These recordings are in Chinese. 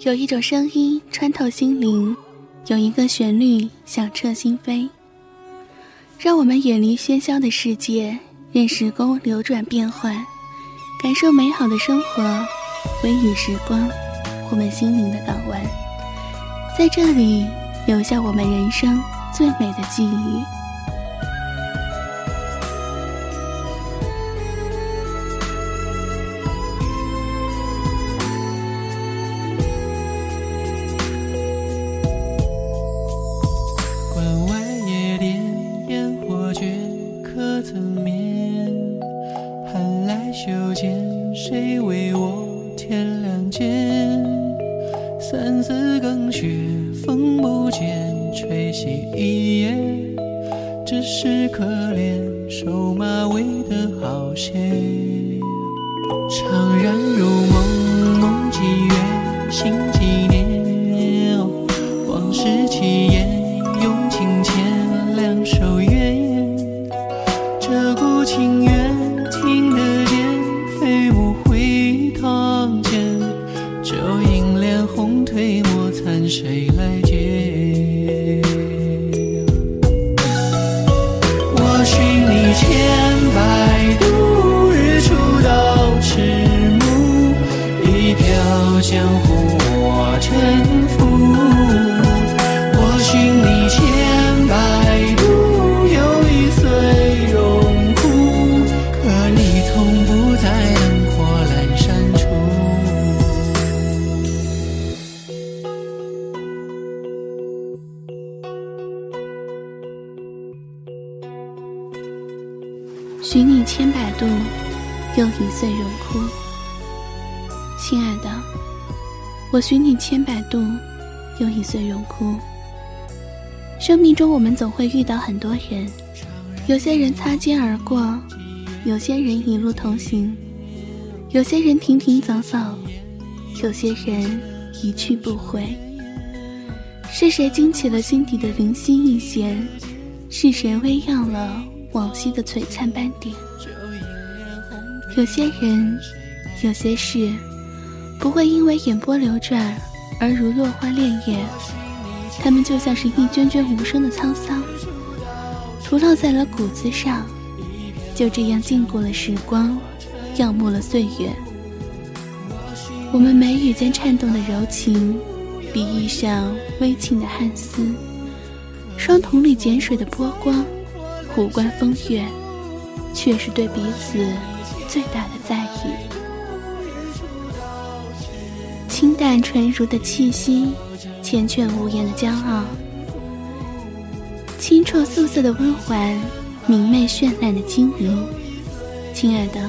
有一种声音穿透心灵，有一个旋律响彻心扉。让我们远离喧嚣的世界，任时光流转变换，感受美好的生活。微雨时光，我们心灵的港湾，在这里留下我们人生最美的记忆。情愿听得见飞舞回堂前，酒饮莲红褪墨残，谁来捡？许你千百度，又一岁荣枯。亲爱的，我许你千百度，又一岁荣枯。生命中，我们总会遇到很多人，有些人擦肩而过，有些人一路同行，有些人停停走走，有些人一去不回。是谁惊起了心底的灵犀一弦？是谁微漾了？往昔的璀璨斑点，有些人，有些事，不会因为眼波流转而如落花恋叶，他们就像是一卷卷无声的沧桑，涂烙在了骨子上，就这样禁锢了时光，仰慕了岁月。我们眉宇间颤动的柔情，笔意上微沁的汗丝，双瞳里碱水的波光。无关风月，却是对彼此最大的在意。清淡纯如的气息，缱绻无言的骄傲，清澈素色的温婉，明媚绚烂的晶莹。亲爱的，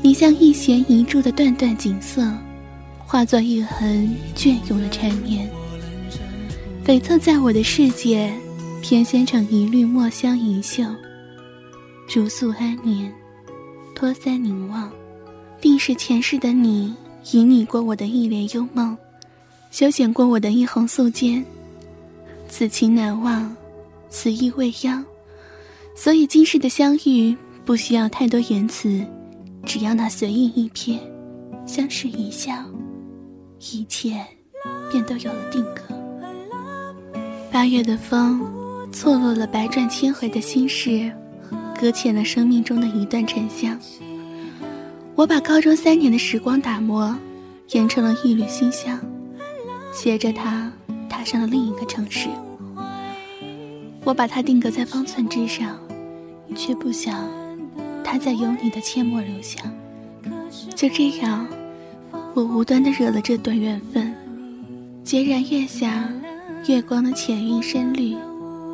你像一弦一柱的段段景色，化作一痕隽永的缠绵，悱恻在我的世界。偏先成一缕墨香盈袖，如素安年，托腮凝望，定是前世的你，旖旎过我的一帘幽梦，修剪过我的一泓素笺。此情难忘，此意未央，所以今世的相遇不需要太多言辞，只要那随意一瞥，相视一笑，一切便都有了定格。八月的风。错落了百转千回的心事，搁浅了生命中的一段沉香。我把高中三年的时光打磨，研成了一缕馨香，携着它踏上了另一个城市。我把它定格在方寸之上，却不想它在有你的阡陌留下。就这样，我无端的惹了这段缘分。孑然月下，月光的浅韵深绿。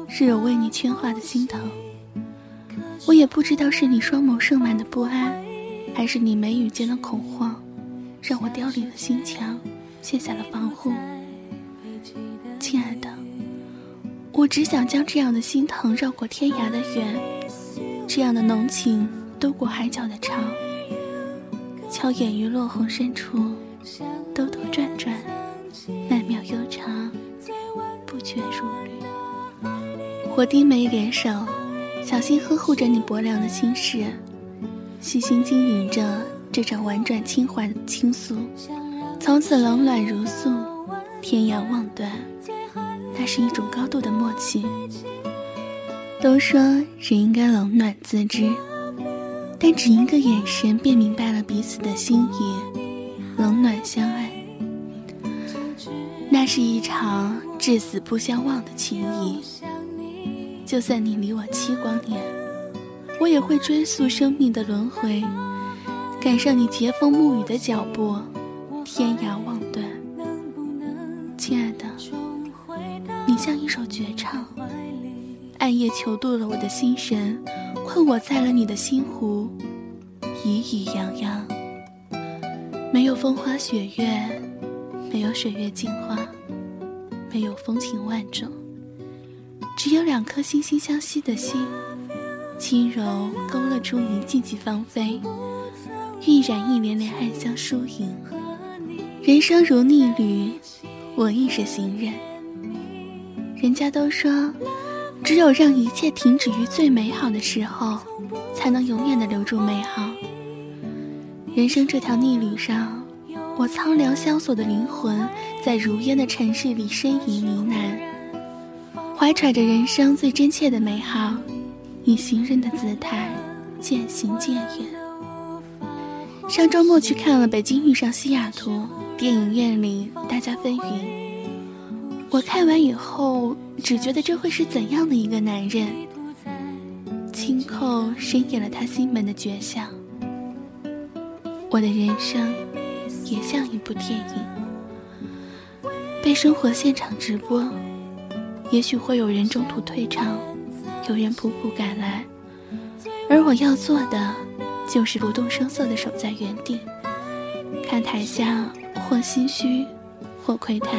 是我为你圈画的心头，我也不知道是你双眸盛满的不安，还是你眉宇间的恐慌，让我凋零了心墙，卸下了防护。亲爱的，我只想将这样的心疼绕过天涯的远，这样的浓情兜过海角的长，悄掩于落红深处，兜兜转转，我低眉敛手，小心呵护着你薄凉的心事，细心经营着这场婉转轻缓的倾诉。从此冷暖如素，天涯望断，那是一种高度的默契。都说人应该冷暖自知，但只一个眼神便明白了彼此的心意，冷暖相爱。那是一场至死不相忘的情谊。就算你离我七光年，我也会追溯生命的轮回，赶上你栉风沐雨的脚步，天涯望断。亲爱的，你像一首绝唱，暗夜囚渡了我的心神，困我在了你的心湖，怡怡洋洋。没有风花雪月。没有水月镜花，没有风情万种，只有两颗惺惺相惜的心，轻柔勾勒出一季季芳菲，晕染一帘帘暗香疏影。人生如逆旅，我亦是行人。人家都说，只有让一切停止于最美好的时候，才能永远的留住美好。人生这条逆旅上。我苍凉萧索的灵魂，在如烟的尘世里呻吟呢喃，怀揣着人生最真切的美好，以行人的姿态渐行渐远。上周末去看了《北京遇上西雅图》，电影院里大家纷纭。我看完以后，只觉得这会是怎样的一个男人？轻叩深掩了他心门的绝响。我的人生。也像一部电影，被生活现场直播。也许会有人中途退场，有人仆仆赶来，而我要做的，就是不动声色地守在原地，看台下或心虚，或窥探。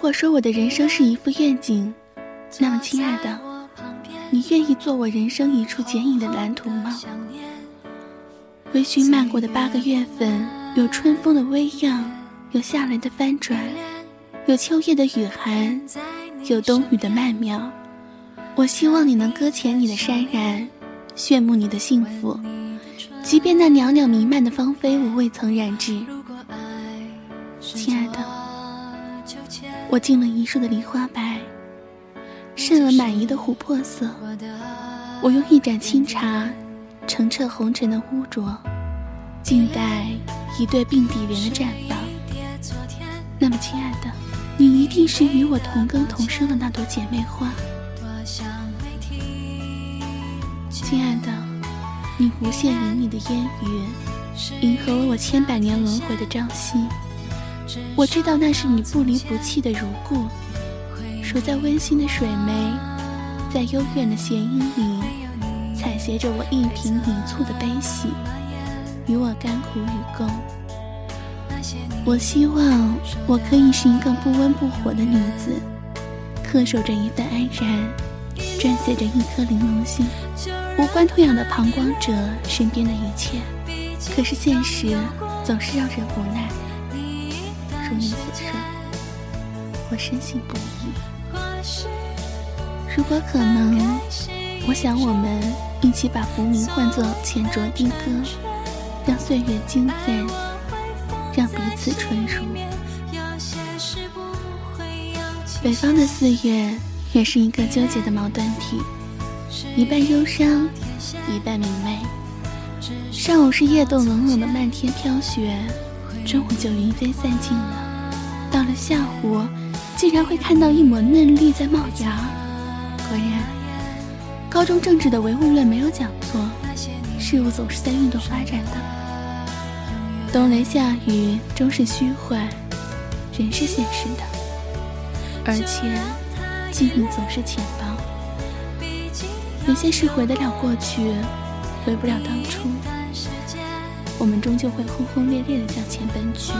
果说我的人生是一幅愿景，那么亲爱的，你愿意做我人生一处剪影的蓝图吗？微醺漫过的八个月份，有春风的微漾，有夏雷的翻转，有秋夜的雨寒，有冬雨的曼妙。我希望你能搁浅你的潸然，炫目你的幸福，即便那袅袅弥漫的芳菲我未曾染指，亲爱。我敬了一树的梨花白，渗了满溢的琥珀色。我用一盏清茶，澄澈红尘的污浊，静待一对并蒂莲的绽放。那么，亲爱的，你一定是与我同根同生的那朵姐妹花。亲爱的，你无限旖旎的烟雨，迎合了我千百年轮回的朝夕。我知道那是你不离不弃的如故，守在温馨的水湄，在幽怨的弦音里，采撷着我一瓶一簇的悲喜，与我甘苦与共。我希望我可以是一个不温不火的女子，恪守着一份安然，撰写着一颗玲珑心，无关痛痒的旁观者身边的一切。可是现实总是让人无奈。如你所说，我深信不疑。如果可能，我想我们一起把浮名换作浅酌低歌，让岁月惊艳，让彼此纯熟。北方的四月也是一个纠结的矛盾体，一半忧伤，一半明媚。上午是夜冻冷冷的漫天飘雪，中午就云飞散尽了。到了下午，竟然会看到一抹嫩绿在冒芽。果然，高中政治的唯物论没有讲错，事物总是在运动发展的。冬雷夏雨终是虚幻，人是现实的，而且记忆总是浅薄。有些事回得了过去，回不了当初。我们终究会轰轰烈烈地向前奔去，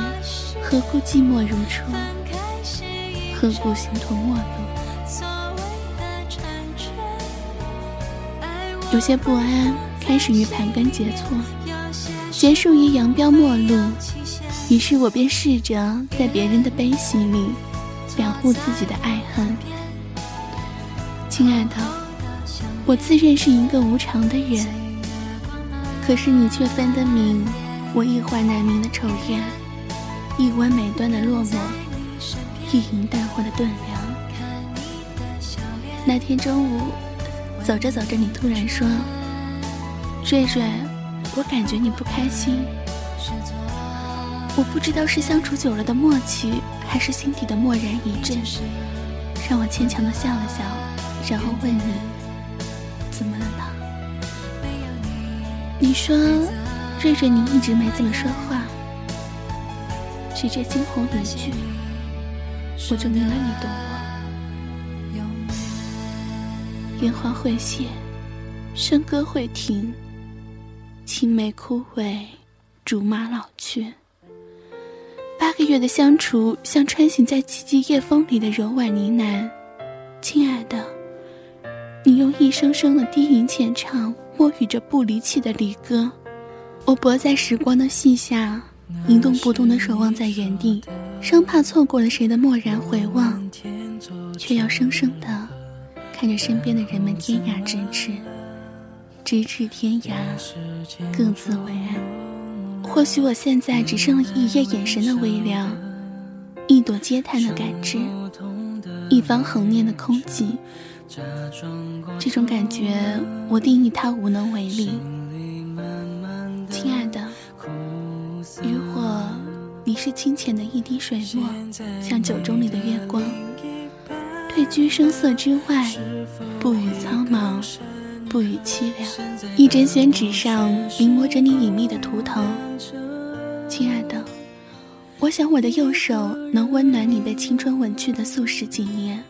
何故寂寞如初？何故形同陌路？有些不安开始于盘根结错，结束于扬镳陌路。于是我便试着在别人的悲喜里，养护自己的爱恨。亲爱的，我自认是一个无常的人。可是你却分得明，我一怀难明的愁怨，一弯美端的落寞，一吟淡化的顿凉。那天中午，走着走着，你突然说：“瑞瑞，我感觉你不开心。”我不知道是相处久了的默契，还是心底的蓦然一震，让我牵强的笑了笑，然后问你：“你说，瑞瑞，你一直没怎么说话，只这惊鸿一句，我就明了你懂我。烟花会谢，笙歌会停，青梅枯萎，竹马老去。八个月的相处，像穿行在寂寂夜风里的柔婉呢喃。亲爱的，你用一声声的低吟浅唱。默语着不离弃的离歌，我泊在时光的隙下，一动不动地守望在原地，生怕错过了谁的蓦然回望，却要生生地看着身边的人们天涯咫尺，咫尺天涯，各自为安。或许我现在只剩了一夜眼神的微凉，一朵嗟叹的感知，一方恒念的空寂。这种感觉，我定义它无能为力。亲爱的，如果你是清浅的一滴水墨，像酒盅里的月光，退居声色之外，不语苍茫，不语凄凉，一针宣纸上临摹着你隐秘的图腾。亲爱的，我想我的右手能温暖你被青春吻去的素十几年。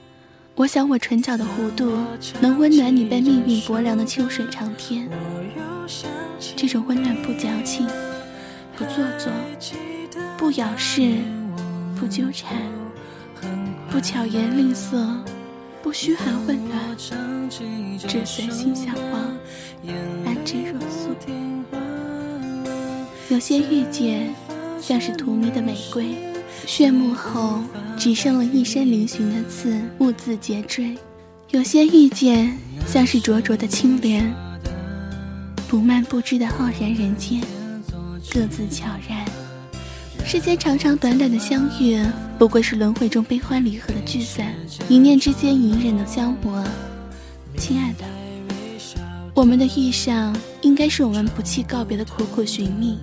我想，我唇角的弧度能温暖你被命运薄凉的秋水长天。这种温暖不矫情，不做作，不咬饰，不纠缠，不巧言令色，不嘘寒问暖，只随心向往，安之若素。有些遇见，像是荼蘼的玫瑰，炫目后。只剩了一身嶙峋的刺，兀自结缀。有些遇见，像是灼灼的青莲，不蔓不枝的浩然人间，各自悄然。世间长长短短的相遇，不过是轮回中悲欢离合的聚散，一念之间隐忍的消磨。亲爱的，我们的遇上，应该是我们不弃告别的苦苦寻觅。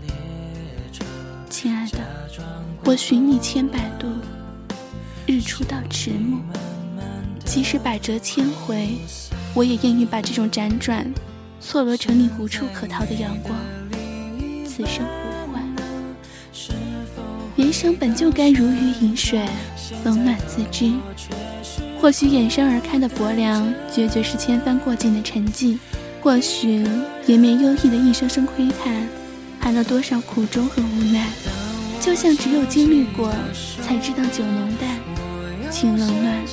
我寻你千百度。日出到迟暮，即使百折千回，我也愿意把这种辗转错落成你无处可逃的阳光。此生不换。人生本就该如鱼饮水，冷暖自知。或许眼生而开的薄凉，决绝是千帆过尽的沉寂；或许延绵忧郁的一声声窥探，含了多少苦衷和无奈。就像只有经历过，才知道酒浓淡。情冷暖，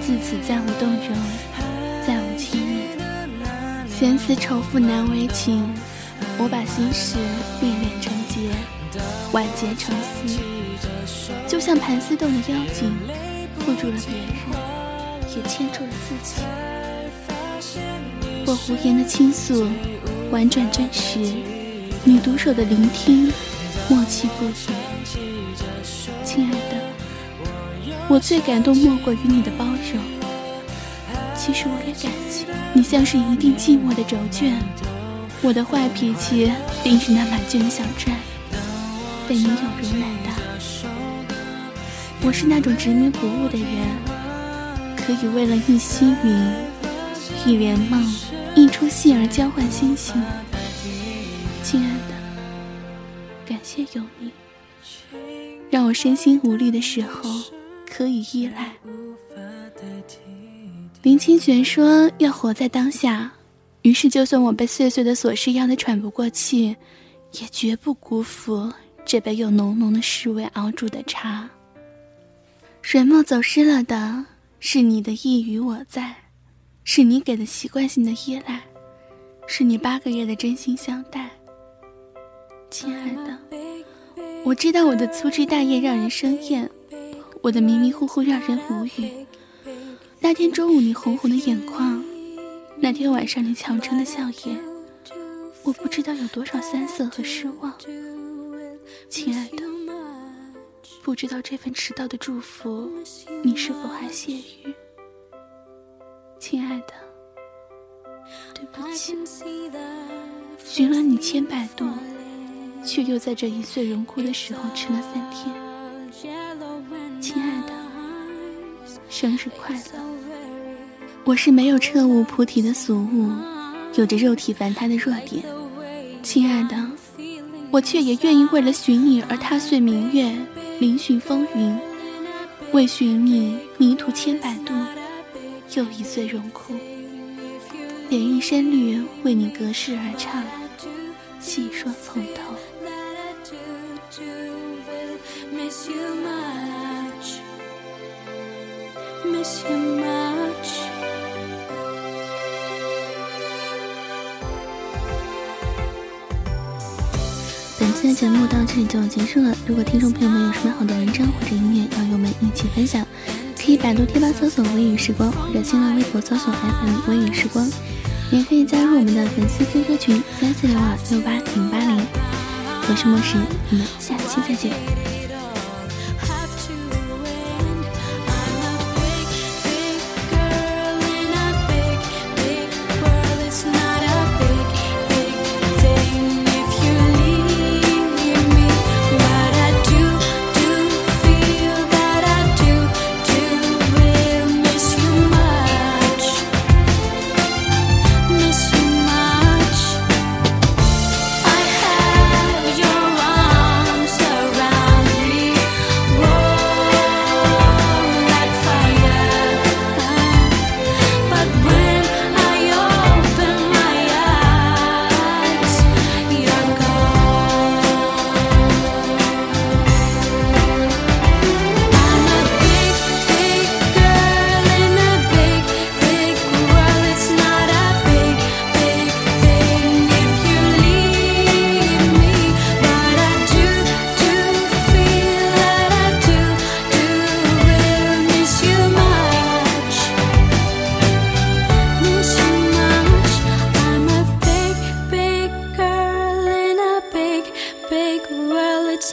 自此再无动容，再无亲密。闲词愁赋难为情，我把心事练练成结，婉结成丝。就像盘丝洞的妖精，缚住了别人，也牵住了自己。我胡言的倾诉，婉转真实；你独守的聆听，默契不语。亲爱的。我最感动莫过于你的包容，其实我也感激你，像是一地寂寞的轴卷，我的坏脾气定是那满卷的小船，被你有容乃大。我是那种执迷不悟的人，可以为了一溪云、一帘梦、一出戏而交换心情。亲爱的，有你，让我身心无力的时候可以依赖。林清玄说要活在当下。于是，就算我被碎碎的琐事压得喘不过气，也绝不辜负这杯用浓浓的诗味熬煮的茶。水墨走失了的是你的意与我在，是你给的习惯性的依赖，是你八个月的真心相待。亲爱的，我知道我的粗枝大叶让人生厌，我的迷迷糊糊让人无语。那天中午，你红红的眼眶。那天晚上你强撑的笑颜，我不知道有多少酸涩和失望。亲爱的，不知道这份迟到的祝福，你是否还谢于？亲爱的，对不起，寻了你千百度，却又在这一岁荣枯的时候吃了三天。亲爱的，生日快乐！我是没有彻悟菩提的俗物，有着肉体凡胎的弱点，亲爱的，我却也愿意为了寻你而踏碎明月，凌寻风云，为寻你迷途千百度，又一岁荣枯，点一身绿为你隔世而唱，细说从头。本期的节目到这里就结束了。如果听众朋友们有什么好的文章或者音乐要与我们一起分享，可以百度贴吧搜索“微雨时光”或者新浪微博搜索 “FM 微雨时光”，也可以加入我们的粉丝 QQ 群三四零二六八零八零。我是莫石，我们下期再见。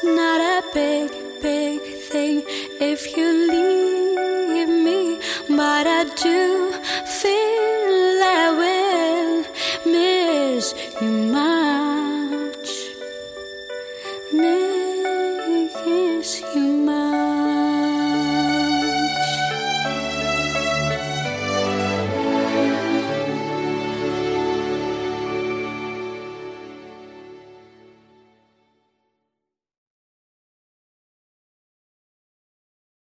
not a